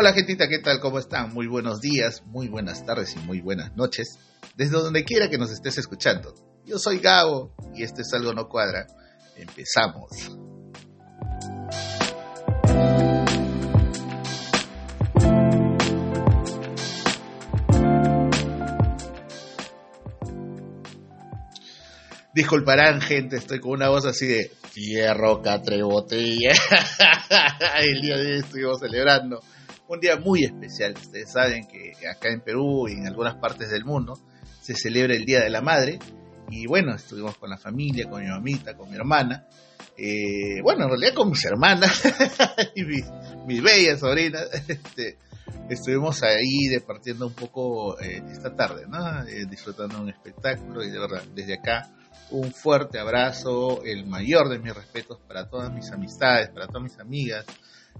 Hola gentita, ¿qué tal? ¿Cómo están? Muy buenos días, muy buenas tardes y muy buenas noches. Desde donde quiera que nos estés escuchando. Yo soy Gabo y este es Algo No Cuadra. Empezamos. Disculparán, gente, estoy con una voz así de fierro, catre, botella. El día de hoy estuvimos celebrando un día muy especial. Ustedes saben que acá en Perú y en algunas partes del mundo se celebra el Día de la Madre. Y bueno, estuvimos con la familia, con mi mamita, con mi hermana. Eh, bueno, en realidad con mis hermanas y mis, mis bellas sobrinas. Este, estuvimos ahí departiendo un poco eh, esta tarde, ¿no? Eh, disfrutando un espectáculo y de verdad, desde acá un fuerte abrazo, el mayor de mis respetos para todas mis amistades, para todas mis amigas,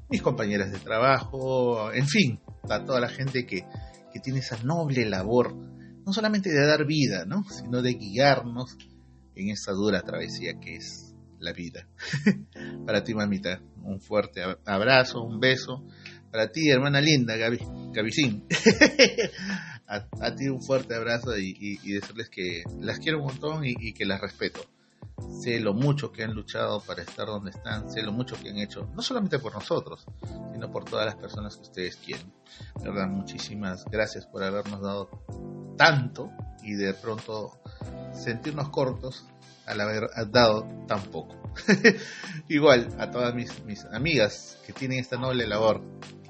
mis compañeras de trabajo, en fin, para toda la gente que, que tiene esa noble labor, no solamente de dar vida, ¿no? sino de guiarnos en esa dura travesía que es la vida. para ti, mamita, un fuerte abrazo, un beso. Para ti, hermana linda, Gaby, Gabicín. a, ti un fuerte abrazo y, decirles que las quiero un montón y, que las respeto. Sé lo mucho que han luchado para estar donde están, sé lo mucho que han hecho, no solamente por nosotros, sino por todas las personas que ustedes quieren. verdad, muchísimas gracias por habernos dado tanto y de pronto sentirnos cortos al haber dado tan poco. Igual a todas mis, mis amigas que tienen esta noble labor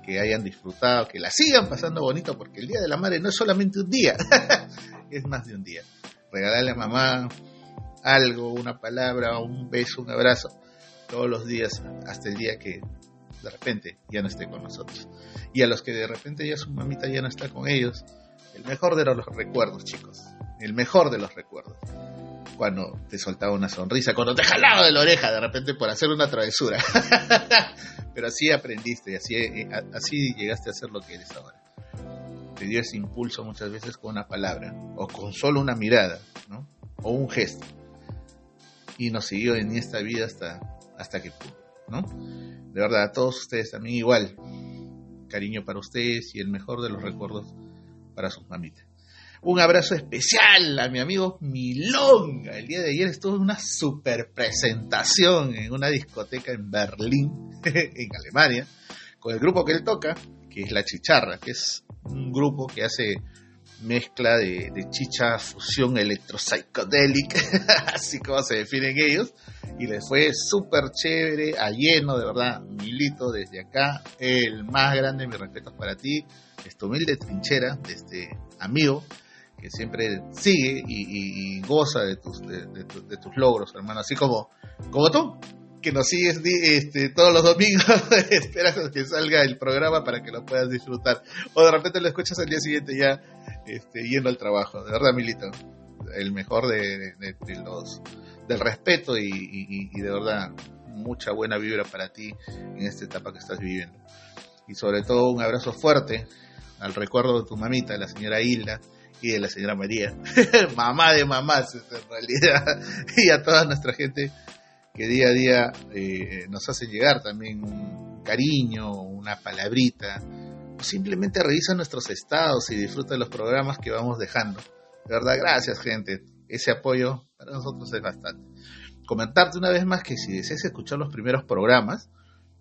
que hayan disfrutado, que la sigan pasando bonito, porque el Día de la Madre no es solamente un día, es más de un día. Regalarle a mamá algo, una palabra, un beso, un abrazo, todos los días, hasta el día que de repente ya no esté con nosotros. Y a los que de repente ya su mamita ya no está con ellos, el mejor de los recuerdos, chicos, el mejor de los recuerdos cuando te soltaba una sonrisa, cuando te jalaba de la oreja de repente por hacer una travesura. Pero así aprendiste así, eh, así llegaste a ser lo que eres ahora. Te dio ese impulso muchas veces con una palabra, o con solo una mirada, o un gesto. Y nos siguió en esta vida hasta, hasta que pudo. ¿no? De verdad, a todos ustedes también igual. Cariño para ustedes y el mejor de los recuerdos para sus mamitas. Un abrazo especial a mi amigo Milonga. El día de ayer estuvo en una super presentación en una discoteca en Berlín, en Alemania, con el grupo que él toca, que es La Chicharra, que es un grupo que hace mezcla de, chicha fusión electropsicodélica, así como se definen ellos, y les fue súper chévere, a lleno, de verdad, Milito desde acá, el más grande, mis respetos para ti, este humilde trinchera, de este amigo, que siempre sigue y, goza de tus, de, tus logros, hermano, así como, como tú, que nos sigues este, todos los domingos, esperas que salga el programa para que lo puedas disfrutar, o de repente lo escuchas al día siguiente ya este, yendo al trabajo, de verdad, Milito, el mejor de, los del respeto y, y de verdad mucha buena vibra para ti en esta etapa que estás viviendo. Y sobre todo un abrazo fuerte al recuerdo de tu mamita, la señora Hilda, y de la señora María, mamá de mamás en realidad, y a toda nuestra gente que día a día eh, nos hace llegar también un cariño, una palabrita, o simplemente revisa nuestros estados y disfruta de los programas que vamos dejando. De verdad, gracias gente, ese apoyo para nosotros es bastante. Comentarte una vez más que si deseas escuchar los primeros programas,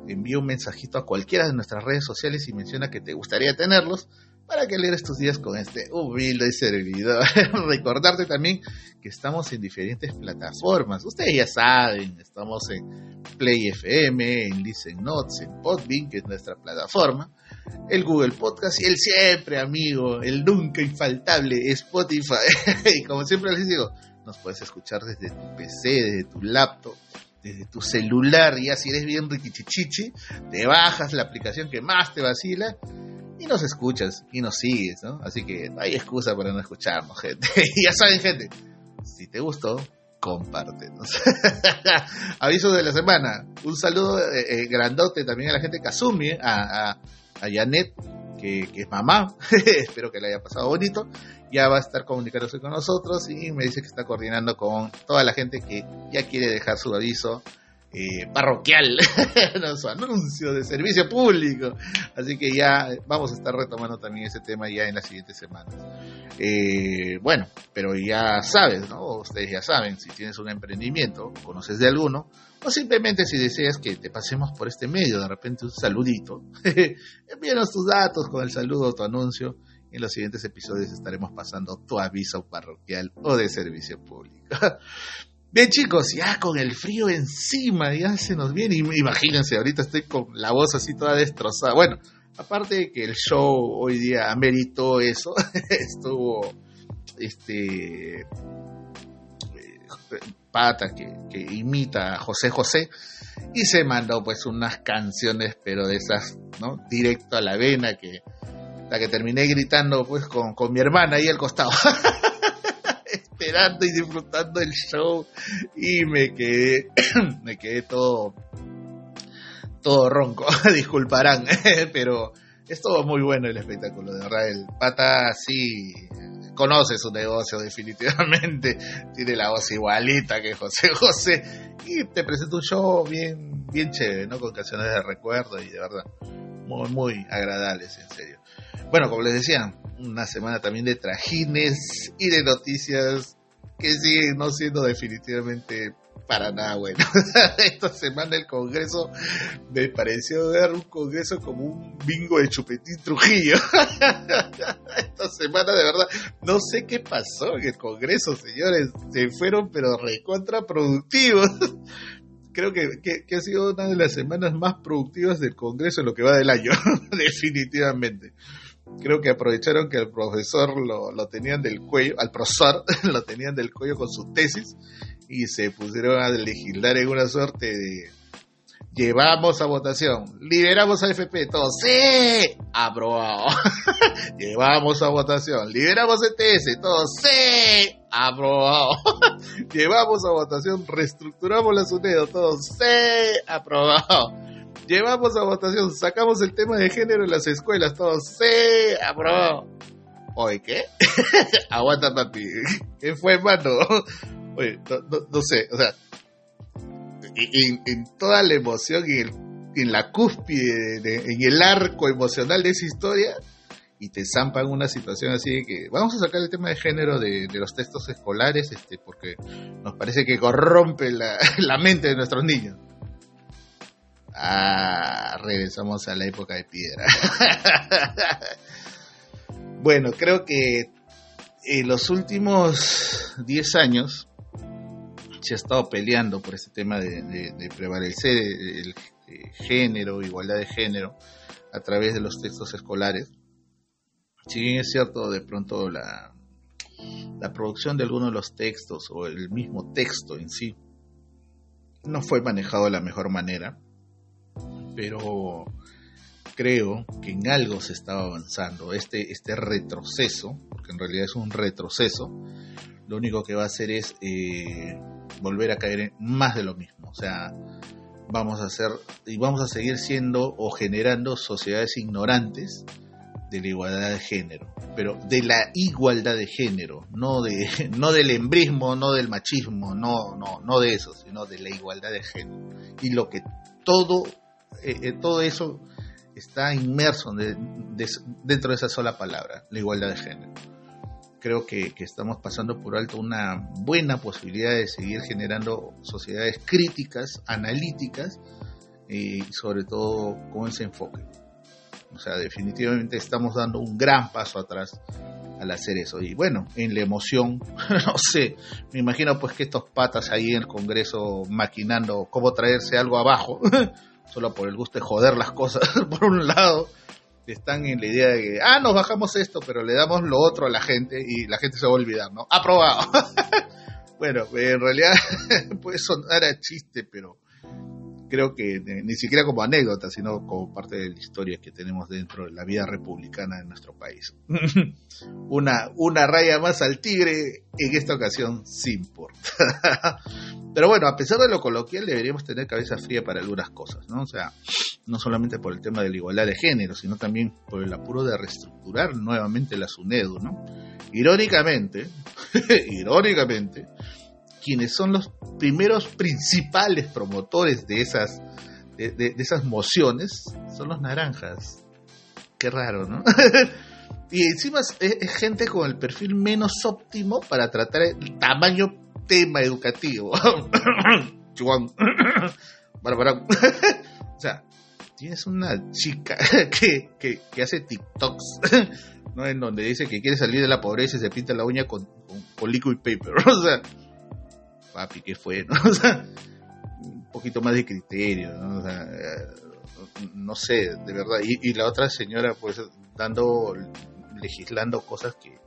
envía un mensajito a cualquiera de nuestras redes sociales y menciona que te gustaría tenerlos para que leer estos días con este humilde servidor. Recordarte también que estamos en diferentes plataformas. Ustedes ya saben, estamos en Play FM, en Listen Notes, en Podbean, que es nuestra plataforma, el Google Podcast y el siempre amigo, el nunca infaltable Spotify. y como siempre les digo, nos puedes escuchar desde tu PC, desde tu laptop, desde tu celular, y así eres bien riquichichichi, te bajas la aplicación que más te vacila y nos escuchas y nos sigues, ¿no? Así que no hay excusa para no escucharnos, gente. y ya saben, gente, si te gustó, compártenos. Aviso de la semana. Un saludo eh, eh, grandote también a la gente Kazumi, a, a, a Janet, que, que, es mamá. Espero que le haya pasado bonito. Ya va a estar comunicándose con nosotros y me dice que está coordinando con toda la gente que ya quiere dejar su aviso eh, parroquial, su anuncio de servicio público. Así que ya vamos a estar retomando también ese tema ya en las siguientes semanas. Eh, bueno, pero ya sabes, ¿no? Ustedes ya saben, si tienes un emprendimiento, conoces de alguno, o simplemente si deseas que te pasemos por este medio, de repente un saludito, envíanos tus datos con el saludo tu anuncio. En los siguientes episodios estaremos pasando tu aviso parroquial o de servicio público. Bien chicos, ya con el frío encima, ya se nos viene. Imagínense, ahorita estoy con la voz así toda destrozada. Bueno, aparte de que el show hoy día ameritó eso, estuvo este eh, pata que, que, imita a José José y se mandó pues unas canciones pero de esas, ¿no? Directo a la vena que la que terminé gritando pues con, con mi hermana ahí al costado. esperando y disfrutando el show. Y me quedé, me quedé todo, todo ronco, disculparán, pero estuvo muy bueno el espectáculo, de verdad, pata sí conoce su negocio definitivamente, tiene la voz igualita que José José. Y te presenta un show bien, bien chévere. Con canciones de recuerdo y de verdad, muy, muy agradables, en serio. Bueno, como les decía, una semana también de trajines y de noticias que siguen no siendo definitivamente para nada bueno. Esta semana el Congreso me pareció ver un Congreso como un bingo de Chupetín Trujillo. Esta semana de verdad no sé qué pasó en el Congreso, señores. Se fueron pero recontraproductivos. Creo que, que ha sido una de las semanas más productivas del Congreso en lo que va del año, definitivamente creo que aprovecharon que el profesor lo, lo tenían del cuello, al profesor lo tenían del cuello con su tesis y se pusieron a legislar en una suerte de llevamos a votación, liberamos a FP, todos, sí, aprobado, llevamos a votación, liberamos ETS, todos, sí, aprobado, llevamos a votación, reestructuramos la SUNEDO, todos, sí, aprobado Llevamos a votación, sacamos el tema de género en las escuelas, todos, sí, aprobado. Oye, ¿qué? Aguanta, papi. ¿Qué fue, mano? Oye, no, sé, o sea, en, toda la emoción y en, en la cúspide, en el arco emocional de esa historia, y te zampan una situación así de que vamos a sacar el tema de género de, los textos escolares, este, porque nos parece que corrompe la, la mente de nuestros niños. Ah, regresamos a la época de piedra. bueno, creo que en los últimos 10 años se ha estado peleando por este tema de, prevalecer el, género, igualdad de género, a través de los textos escolares. Si bien es cierto, de pronto la, la producción de algunos de los textos o el mismo texto en sí no fue manejado de la mejor manera pero creo que en algo se estaba avanzando. Este, este retroceso, porque en realidad es un retroceso, lo único que va a hacer es eh, volver a caer en más de lo mismo. O sea, vamos a hacer y vamos a seguir siendo o generando sociedades ignorantes de la igualdad de género, pero de la igualdad de género, no de no del embrismo, no del machismo, no no no de eso, sino de la igualdad de género. Y lo que todo eh, eh, todo eso está inmerso dentro de esa sola palabra, la igualdad de género. Creo que, estamos pasando por alto una buena posibilidad de seguir generando sociedades críticas, analíticas y sobre todo con ese enfoque. O sea, definitivamente estamos dando un gran paso atrás al hacer eso. Y bueno, en la emoción, no sé, me imagino pues que estos patas ahí en el Congreso maquinando cómo traerse algo abajo, solo por el gusto de joder las cosas, por un lado, están en la idea de que, ah, nos bajamos esto, pero le damos lo otro a la gente y la gente se va a olvidar, ¿no? Aprobado. bueno, en realidad puede sonar a chiste, pero creo que ni siquiera como anécdota, sino como parte de la historia que tenemos dentro de la vida republicana de nuestro país. una, una raya más al tigre, en esta ocasión sin importa. Pero bueno, a pesar de lo coloquial, deberíamos tener cabeza fría para algunas cosas, ¿no? O sea, no solamente por el tema de la igualdad de género, sino también por el apuro de reestructurar nuevamente la SUNEDU, ¿no? Irónicamente, irónicamente, quienes son los primeros principales promotores de esas, de, esas mociones son los naranjas. Qué raro, ¿no? y encima es, gente con el perfil menos óptimo para tratar el tamaño tema educativo. o sea, tienes una chica que, que, que hace TikToks, ¿no? En donde dice que quiere salir de la pobreza y se pinta la uña con, con, liquid paper. O sea, papi, ¿qué fue? ¿no? O sea, un poquito más de criterio, ¿no? O sea, eh, no sé, de verdad. Y, y, la otra señora, pues, dando, legislando cosas que,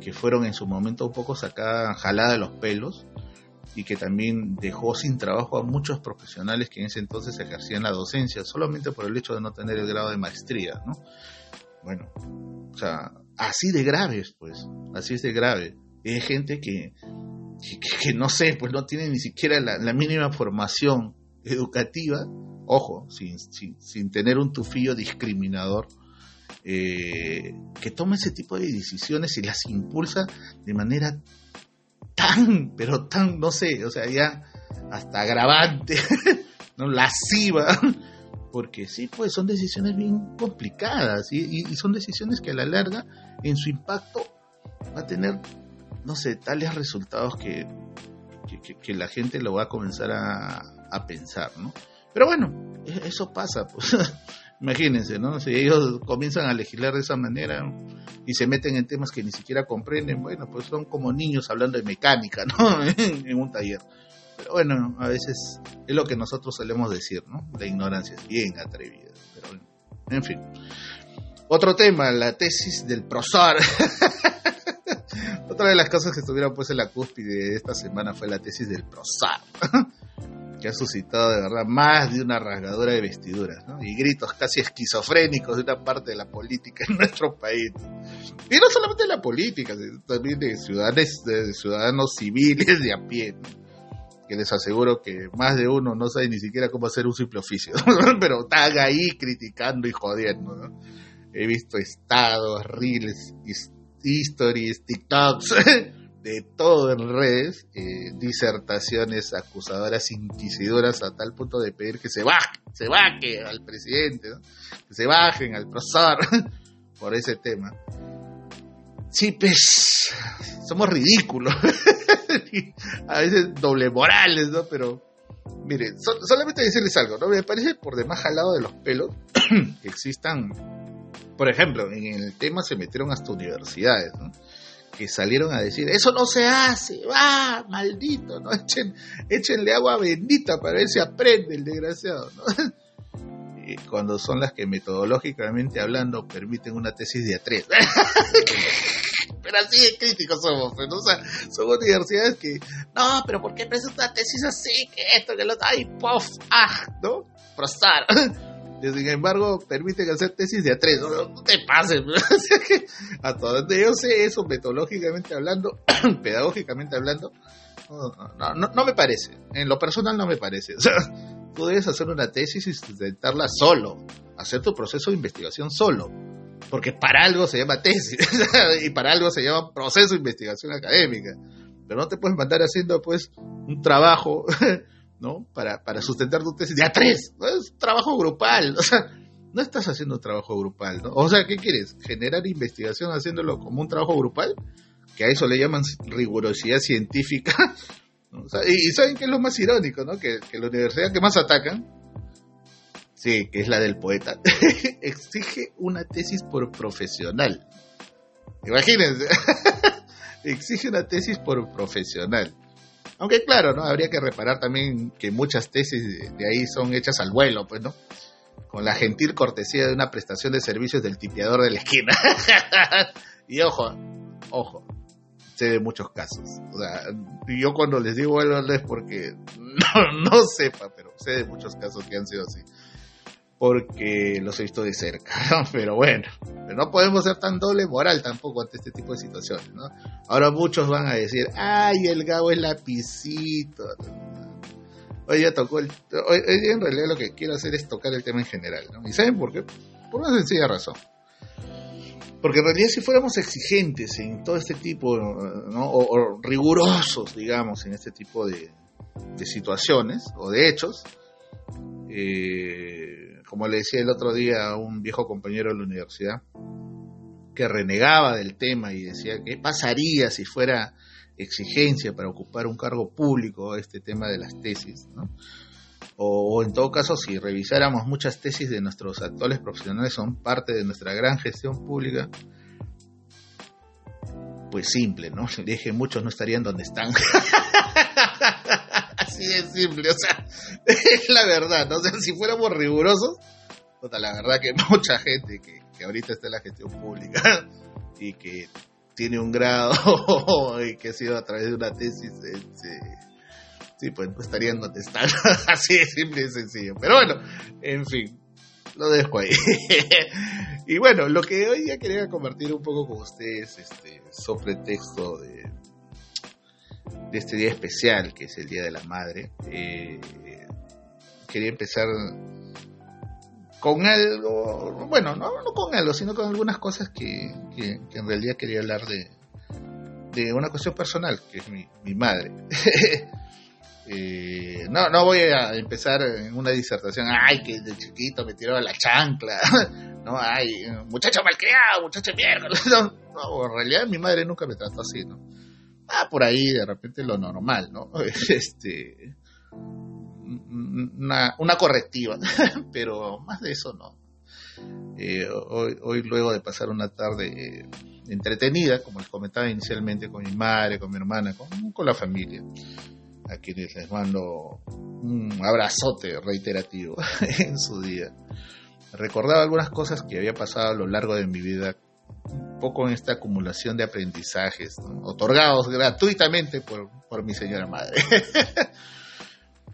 que fueron en su momento un poco sacadas, jaladas de los pelos y que también dejó sin trabajo a muchos profesionales que en ese entonces ejercían la docencia, solamente por el hecho de no tener el grado de maestría, ¿no? Bueno, o sea, así de graves, pues, así es de grave. Hay gente que, que, no sé, pues no tiene ni siquiera la, mínima formación educativa, ojo, sin, sin, sin tener un tufillo discriminador, eh, que toma ese tipo de decisiones y las impulsa de manera tan, pero tan, no sé, o sea, ya hasta agravante, ¿no? lasciva, porque sí, pues son decisiones bien complicadas y, son decisiones que a la larga, en su impacto, va a tener, no sé, tales resultados que, que, la gente lo va a comenzar a, a pensar, ¿no? Pero bueno, e, eso pasa, pues. Imagínense, ¿no? Si ellos comienzan a legislar de esa manera y se meten en temas que ni siquiera comprenden, bueno, pues son como niños hablando de mecánica, ¿no? en un taller. Pero bueno, a veces es lo que nosotros solemos decir, ¿no? La ignorancia es bien atrevida. Pero en fin. Otro tema, la tesis del prosar. Otra de las cosas que estuvieron pues en la cúspide de esta semana fue la tesis del prosar que ha suscitado de verdad más de una rasgadura de vestiduras, ¿no? Y gritos casi esquizofrénicos de una parte de la política en nuestro país. Y no solamente de la política, también de ciudadanos, de ciudadanos civiles de a pie, que les aseguro que más de uno no sabe ni siquiera cómo hacer un simple oficio, pero están ahí criticando y jodiendo, ¿no? He visto estados, reels, stories, TikToks de todo en redes, eh, disertaciones acusadoras, inquisidoras, a tal punto de pedir que se baje, se baje al presidente, que se bajen al profesor por ese tema. Sí, pues, somos ridículos, a veces doble morales, ¿no? Pero, mire, solamente decirles algo, ¿no? Me parece por demás jalado de los pelos que existan, por ejemplo, en el tema se metieron hasta universidades, ¿no? que salieron a decir, eso no se hace, va, maldito, ¿no? Echen, échenle agua bendita para ver si aprende el desgraciado, ¿no? Y cuando son las que metodológicamente hablando permiten una tesis de A3. pero así de críticos somos, pues, ¿no? o sea, somos universidades que, no, pero ¿por qué presentas una tesis así? Que esto, que lo otro, ay, pof, ah, ¿no? Prostar. sin embargo, permiten hacer tesis de a tres. No, te pases. a todo donde yo sé eso, metodológicamente hablando, pedagógicamente hablando, no, no, no, me parece. En lo personal no me parece. O sea, tú debes hacer una tesis y sustentarla solo. Hacer tu proceso de investigación solo. Porque para algo se llama tesis. y para algo se llama proceso de investigación académica. Pero no te puedes mandar haciendo pues un trabajo ¿no? Para, para sustentar tu tesis de a tres, ¿no? Es trabajo grupal, o sea, no estás haciendo trabajo grupal, ¿no? O sea, ¿qué quieres? ¿Generar investigación haciéndolo como un trabajo grupal? Que a eso le llaman rigurosidad científica. y, ¿saben qué es lo más irónico, no? Que, que la universidad que más atacan, sí, que es la del poeta, exige una tesis por profesional. Imagínense, exige una tesis por profesional. Aunque claro, ¿no? Habría que reparar también que muchas tesis de ahí son hechas al vuelo, pues, ¿no? Con la gentil cortesía de una prestación de servicios del tipeador de la esquina. y ojo, ojo, sé de muchos casos. O sea, yo cuando les digo vuelo es porque no, no sepa, pero sé de muchos casos que han sido así porque los he visto de cerca, pero bueno, no podemos ser tan doble moral tampoco ante este tipo de situaciones, ¿no? Ahora muchos van a decir, ay, el Gabo es lapicito. Hoy ya tocó el... Hoy, en realidad lo que quiero hacer es tocar el tema en general, ¿no? ¿Y saben por qué? Por una sencilla razón. Porque en realidad si fuéramos exigentes en todo este tipo, ¿no? o, rigurosos, digamos, en este tipo de, situaciones o de hechos, eh, como le decía el otro día a un viejo compañero de la universidad, que renegaba del tema y decía, ¿qué pasaría si fuera exigencia para ocupar un cargo público este tema de las tesis? o, en todo caso si revisáramos muchas tesis de nuestros actuales profesionales son parte de nuestra gran gestión pública, pues simple, ¿no? Le dije, muchos no estarían donde están. Así de simple, o sea, es la verdad, ¿no? O sea, si fuéramos rigurosos, la verdad que mucha gente que, que ahorita está en la gestión pública y que tiene un grado y que ha sido a través de una tesis, este, sí, pues no estarían donde están. Así de simple y sencillo. Pero bueno, en fin, lo dejo ahí. y bueno, lo que hoy ya quería compartir un poco con ustedes, este, sobre texto de, de este día especial, que es el Día de la Madre. Eh, quería empezar con algo, bueno, no, no con algo, sino con algunas cosas que, en realidad quería hablar de, de una cuestión personal, que es mi, mi madre. Eh, no, no voy a empezar en una disertación, ay, que de chiquito me tiró la chancla, no, ay, muchacho malcriado, muchacho mierda, no, en realidad mi madre nunca me trató así, ¿no? Ah, por ahí de repente lo normal, ¿no? Este, una, una correctiva, pero más de eso no. Eh, hoy, hoy, luego de pasar una tarde entretenida, como les comentaba inicialmente, con mi madre, con mi hermana, con, con la familia, a quienes les mando un abrazote reiterativo en su día. Recordaba algunas cosas que había pasado a lo largo de mi vida, un poco en esta acumulación de aprendizajes, otorgados gratuitamente por, por mi señora madre.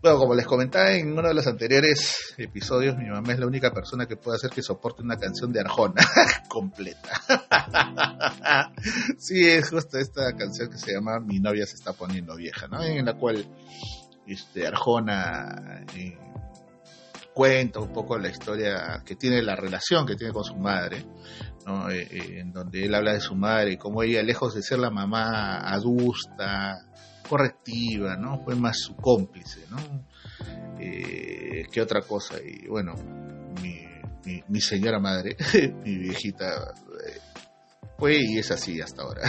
Bueno, como les comentaba en uno de los anteriores episodios, mi mamá es la única persona que puede hacer que soporte una canción de Arjona completa. sí, es justo esta canción que se llama Mi novia se está poniendo vieja, ¿no? En la cual este, Arjona eh, cuenta un poco la historia que tiene, la relación que tiene con su madre, ¿no? Eh, eh, en donde él habla de su madre y cómo ella, lejos de ser la mamá adusta, correctiva, ¿no? Fue más su cómplice, ¿no? Eh, que otra cosa. Y bueno, mi, señora madre, mi viejita, eh, fue y es así hasta ahora.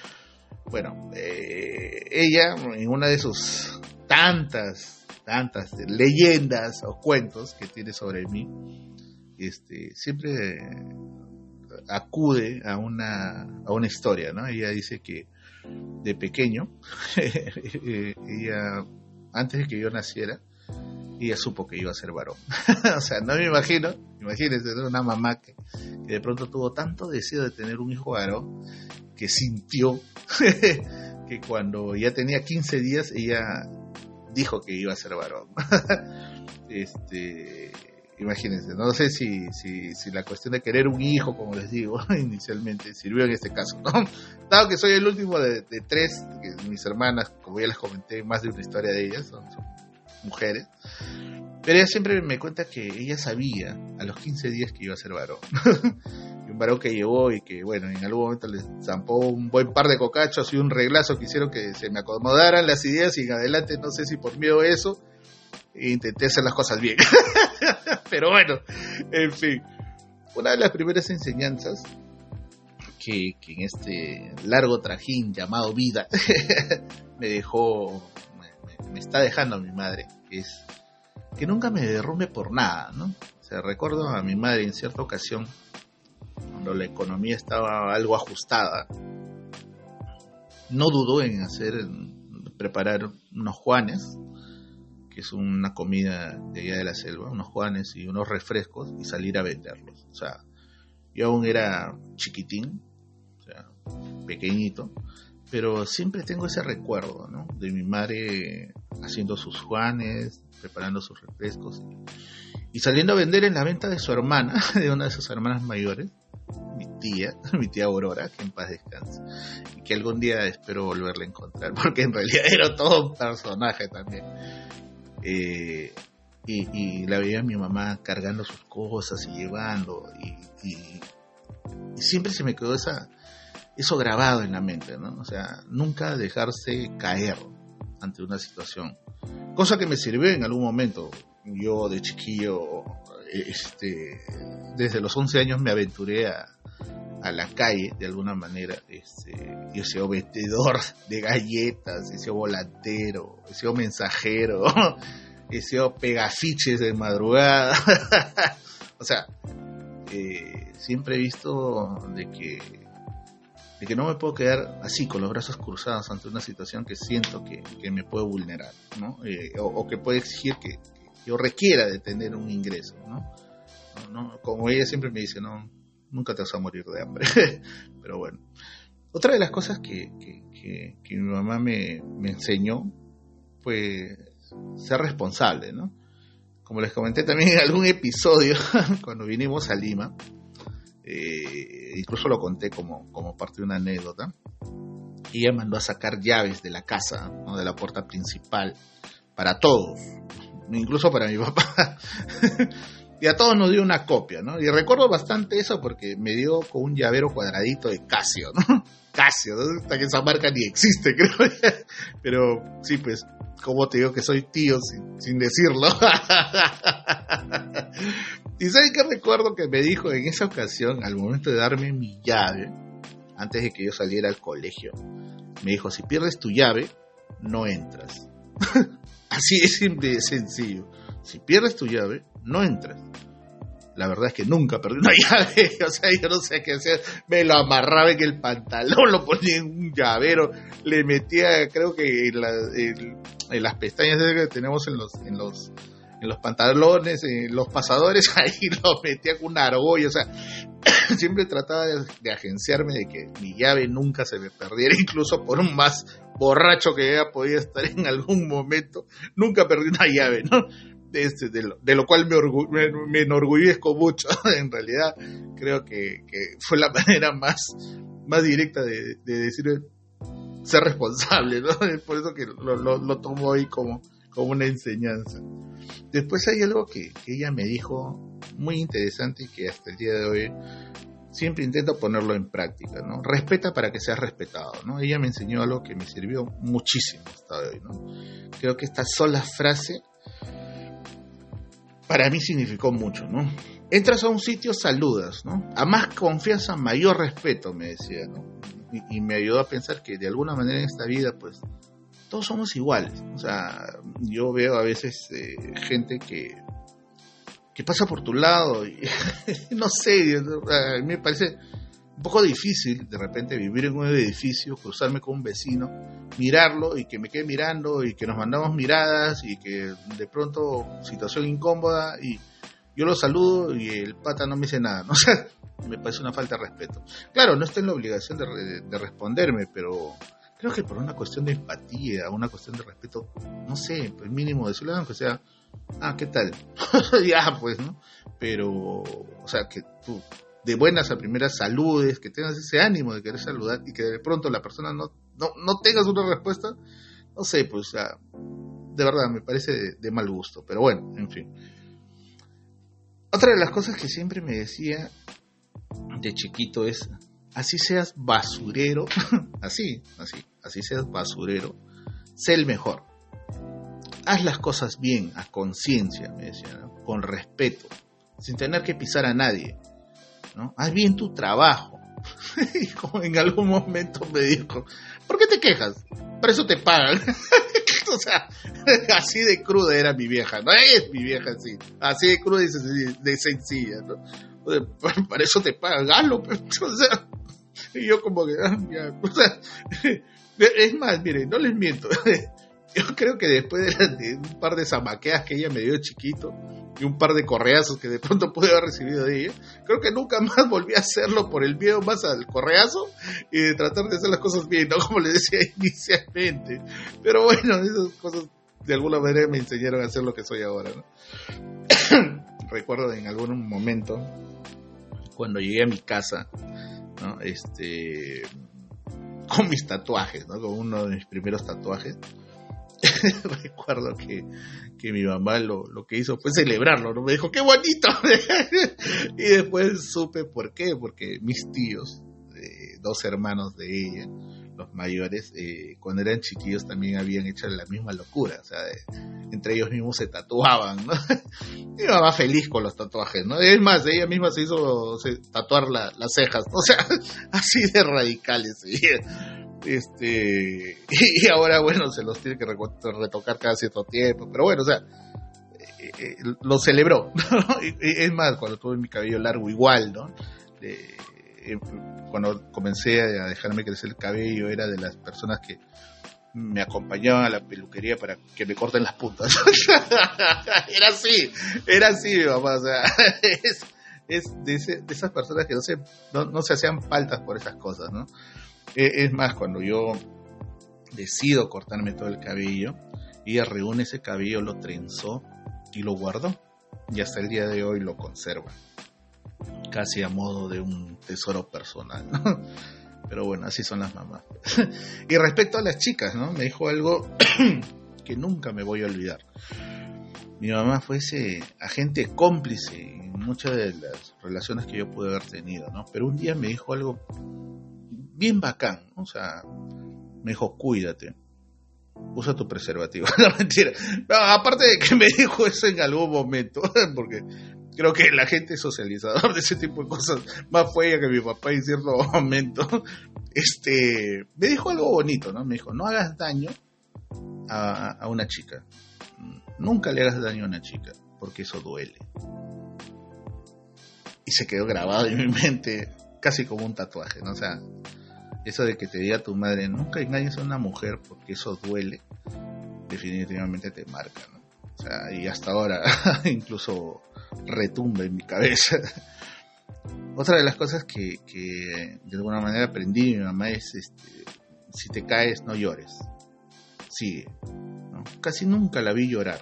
bueno, ella, en una de sus tantas, tantas leyendas o cuentos que tiene sobre mí, este, siempre acude a una, a una historia, ¿no? Ella dice que de pequeño, ella, antes de que yo naciera, ella supo que iba a ser varón. o sea, no me imagino, imagínense, una mamá que, de pronto tuvo tanto deseo de tener un hijo varón que sintió que cuando ya tenía 15 días ella dijo que iba a ser varón. este, imagínense, no sé si, si, si, la cuestión de querer un hijo, como les digo inicialmente, sirvió en este caso, ¿no? Dado que soy el último de, tres, que mis hermanas, como ya les comenté, más de una historia de ellas, son, mujeres, pero ella siempre me cuenta que ella sabía a los 15 días que iba a ser varón. un varón que llevó y que, bueno, en algún momento le zampó un buen par de cocachos y un reglazo que hicieron que se me acomodaran las ideas y en adelante, no sé si por miedo a eso, intenté hacer las cosas bien. Pero bueno, en fin. Una de las primeras enseñanzas que, en este largo trajín llamado vida me dejó, me, está dejando mi madre, es que nunca me derrumbe por nada, ¿no? O sea, recuerdo a mi madre en cierta ocasión, cuando la economía estaba algo ajustada, no dudó en hacer, preparar unos juanes que es una comida de allá de la selva, unos juanes y unos refrescos y salir a venderlos. O sea, yo aún era chiquitín, o sea, pequeñito, pero siempre tengo ese recuerdo, ¿no? De mi madre haciendo sus juanes, preparando sus refrescos y saliendo a vender en la venta de su hermana, de una de sus hermanas mayores, mi tía, mi tía Aurora, que en paz descanse, y que algún día espero volverla a encontrar, porque en realidad era todo un personaje también. Eh, y, la veía mi mamá cargando sus cosas y llevando y, y siempre se me quedó esa, eso grabado en la mente, ¿no? O sea, nunca dejarse caer ante una situación. Cosa que me sirvió en algún momento. Yo de chiquillo, este, desde los 11 años me aventuré a, a la calle de alguna manera. Este, sido vendedor de galletas, sido volantero, sido mensajero, sido pegafiches de madrugada. o sea, eh, siempre he visto de que de que no me puedo quedar así con los brazos cruzados ante una situación que siento que, me puede vulnerar, ¿no? Eh, o, que puede exigir que, yo requiera de tener un ingreso, ¿no? Como ella siempre me dice, no, nunca te vas a morir de hambre. Pero bueno. Otra de las cosas que, mi mamá me, me, enseñó fue ser responsable, ¿no? Como les comenté también en algún episodio, cuando vinimos a Lima, eh, incluso lo conté como, como parte de una anécdota, ella mandó a sacar llaves de la casa, ¿no? de la puerta principal, para todos, incluso para mi papá. y a todos nos dio una copia, ¿no? Y recuerdo bastante eso porque me dio con un llavero cuadradito de Casio, ¿no? Casio. Hasta que esa marca ni existe, creo. Pero sí, pues, como te digo que soy tío sin, sin decirlo. y ¿sabes qué recuerdo que me dijo en esa ocasión, al momento de darme mi llave, antes de que yo saliera al colegio? Me dijo, si pierdes tu llave, no entras. Así es simple y sencillo. Si pierdes tu llave, no entras. La verdad es que nunca perdí una llave, o sea, yo no sé qué hacer. Me lo amarraba en el pantalón, lo ponía en un llavero, le metía, creo que en, las pestañas que tenemos en los, en los, en los pantalones, en los pasadores, ahí lo metía con una argolla, o sea, siempre trataba de, agenciarme de que mi llave nunca se me perdiera, incluso por un más borracho que haya podido estar en algún momento, nunca perdí una llave, ¿no? Este, de, lo, de lo cual me, me, enorgullezco mucho. en realidad, creo que, fue la manera más, más directa de, decir ser responsable, ¿no? Por eso que lo, lo, tomo hoy como, como una enseñanza. Después hay algo que, que, ella me dijo muy interesante y que hasta el día de hoy siempre intento ponerlo en práctica, ¿no? Respeta para que seas respetado, ¿no? Ella me enseñó algo que me sirvió muchísimo hasta hoy, ¿no? Creo que esta sola frase para mí significó mucho, ¿no? Entras a un sitio, saludas, ¿no? A más confianza, mayor respeto, me decía, ¿no? Y, me ayudó a pensar que de alguna manera en esta vida, pues, todos somos iguales. O sea, yo veo a veces eh, gente que, que pasa por tu lado y no sé, a mí me parece un poco difícil de repente vivir en un edificio, cruzarme con un vecino, mirarlo y que me quede mirando y que nos mandamos miradas y que de pronto situación incómoda y yo lo saludo y el pata no me dice nada, ¿no? me parece una falta de respeto. Claro, no estoy en la obligación de, responderme, pero creo que por una cuestión de empatía, una cuestión de respeto, no sé, el mínimo decirle, aunque sea, ah, ¿qué tal? ya, pues, ¿no? Pero, o sea, que tú de buenas a primeras saludes, que tengas ese ánimo de querer saludar y que de pronto la persona no, no, no tengas una respuesta, no sé, pues de verdad me parece de, mal gusto, pero bueno, en fin. Otra de las cosas que siempre me decía de chiquito es, así seas basurero, así, así, así seas basurero, sé el mejor. Haz las cosas bien, a conciencia, me decía, con respeto, sin tener que pisar a nadie Haz bien tu trabajo. y como en algún momento me dijo, ¿por qué te quejas? Por eso te pagan. o sea, así de cruda era mi vieja, ¿no? Es mi vieja así, así de cruda y de sencilla, ¿no? para eso te pagan, hazlo, o sea, y yo como que, ah, o sea, es más, miren, no les miento, yo creo que después de, un par de zamaqueas que ella me dio chiquito y un par de correazos que de pronto pude haber recibido de ella, creo que nunca más volví a hacerlo por el miedo más al correazo y de tratar de hacer las cosas bien, como le decía inicialmente. Pero bueno, esas cosas de alguna manera me enseñaron a ser lo que soy ahora. Recuerdo en algún momento cuando llegué a mi casa, ¿no? este con mis tatuajes, ¿no? con uno de mis primeros tatuajes recuerdo que, que mi mamá lo, lo, que hizo fue celebrarlo, ¿no? Me dijo, ¡qué bonito! y después supe por qué, porque mis tíos, eh, dos hermanos de ella, los mayores, eh, cuando eran chiquillos también habían hecho la misma locura, o sea, entre ellos mismos se tatuaban, ¿no? Mi mamá feliz con los tatuajes, ¿no? Es más, ella misma se hizo tatuar las cejas, o sea, así de radicales. Este, y ahora, bueno, se los tiene que retocar cada cierto tiempo, pero bueno, o sea, eh, eh, lo celebró, es más, cuando tuve mi cabello largo igual, ¿no? cuando comencé a dejarme crecer el cabello, era de las personas que me acompañaban a la peluquería para que me corten las puntas. era así, era así mi mamá, o sea, es, de, esas personas que no se, no, se hacían faltas por esas cosas, ¿no? E, es más, cuando yo decido cortarme todo el cabello, ella reúne ese cabello, lo trenzó y lo guardó. Y hasta el día de hoy lo conserva casi a modo de un tesoro personal, Pero bueno, así son las mamás. y respecto a las chicas, ¿no? Me dijo algo que nunca me voy a olvidar. Mi mamá fue ese agente cómplice en muchas de las relaciones que yo pude haber tenido, ¿no? Pero un día me dijo algo bien bacán, o sea, me dijo, cuídate, usa tu preservativo. no, mentira. aparte de que me dijo eso en algún momento, porque creo que la gente socializador de ese tipo de cosas más fue ella que mi papá en cierto momento, este, me dijo algo bonito, ¿no? Me dijo, no hagas daño a, a una chica. Nunca le hagas daño a una chica, porque eso duele. Y se quedó grabado en mi mente casi como un tatuaje, ¿no? O sea, eso de que te diga tu madre, nunca engañes a una mujer porque eso duele, definitivamente te marca, ¿no? O sea, y hasta ahora incluso retumba en mi cabeza. Otra de las cosas que, de alguna manera aprendí mi mamá es, este, si te caes, no llores. Sigue. Casi nunca la vi llorar.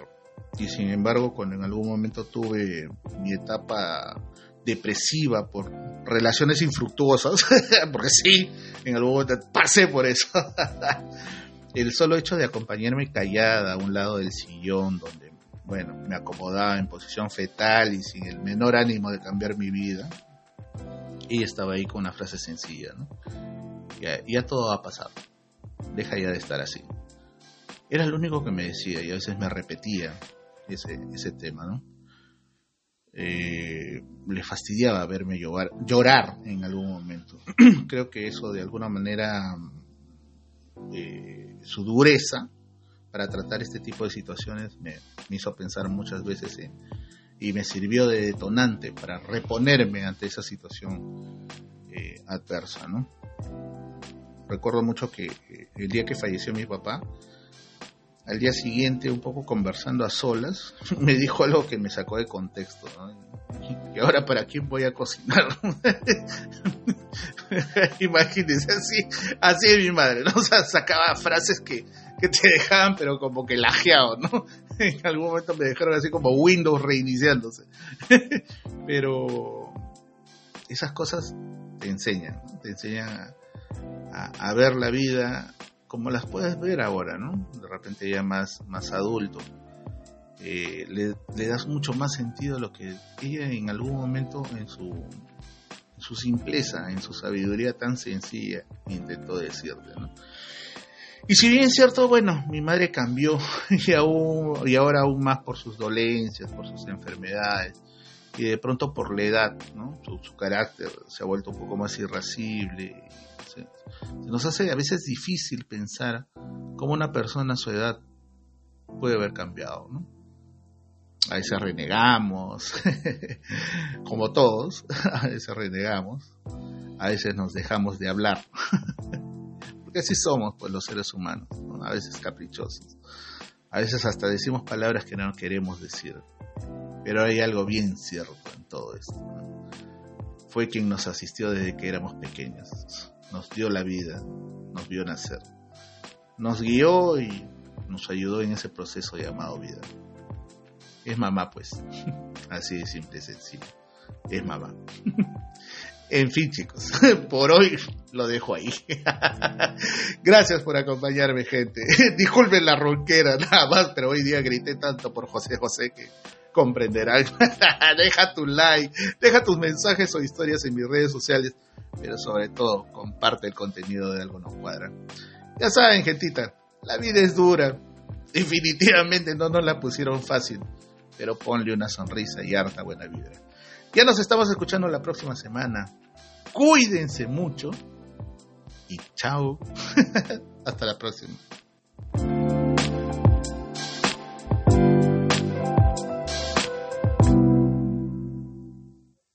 Y sin embargo, cuando en algún momento tuve mi etapa depresiva por relaciones infructuosas, porque sí, en algún momento pasé por eso. El solo hecho de acompañarme callada a un lado del sillón donde bueno, me acomodaba en posición fetal y sin el menor ánimo de cambiar mi vida. Y estaba ahí con una frase sencilla, ¿no? Ya, ya todo ha pasado. Deja ya de estar así. Era lo único que me decía y a veces me repetía ese, ese tema, ¿no? Eh, le fastidiaba verme llorar, llorar en algún momento. Creo que eso de alguna manera, eh, su dureza, para tratar este tipo de situaciones me, hizo pensar muchas veces y me sirvió de detonante para reponerme ante esa situación eh, adversa, ¿no? Recuerdo mucho que el día que falleció mi papá, al día siguiente, un poco conversando a solas, me dijo algo que me sacó de contexto. ¿Y ahora para quién voy a cocinar? Imagínense, así, así es mi madre, ¿no? O sea, sacaba frases que, que te dejaban, pero como que lajeado, ¿no? En algún momento me dejaron así como Windows reiniciándose. Pero esas cosas te enseñan, te enseñan a, ver la vida como las puedes ver ahora, ¿no? De repente ya más, más adulto. Eh, le, das mucho más sentido a lo que ella en algún momento en su, su simpleza, en su sabiduría tan sencilla intentó decirte, ¿no? Y si bien es cierto, bueno, mi madre cambió y, aún, y ahora aún más por sus dolencias, por sus enfermedades y de pronto por la edad, ¿no? Su, carácter se ha vuelto un poco más irascible. Se, nos hace a veces difícil pensar cómo una persona a su edad puede haber cambiado, ¿no? A veces renegamos, como todos, a veces renegamos, a veces nos dejamos de hablar. así somos pues los seres humanos, a veces caprichosos. A veces hasta decimos palabras que no queremos decir. Pero hay algo bien cierto en todo esto. Fue quien nos asistió desde que éramos pequeños. Nos dio la vida, nos vio nacer. Nos guió y nos ayudó en ese proceso llamado vida. Es mamá, pues. Así de simple y sencillo. Es mamá. En fin, chicos, por hoy lo dejo ahí. Gracias por acompañarme, gente. Disculpen la ronquera, nada más, pero hoy día grité tanto por José José que comprenderán. deja tu like, deja tus mensajes o historias en mis redes sociales, pero sobre todo comparte el contenido de Algo No Cuadra. Ya saben, gentita, la vida es dura. Definitivamente no nos la pusieron fácil, pero ponle una sonrisa y harta buena vida. Ya nos estamos escuchando la próxima semana. Cuídense mucho y chao. Hasta la próxima.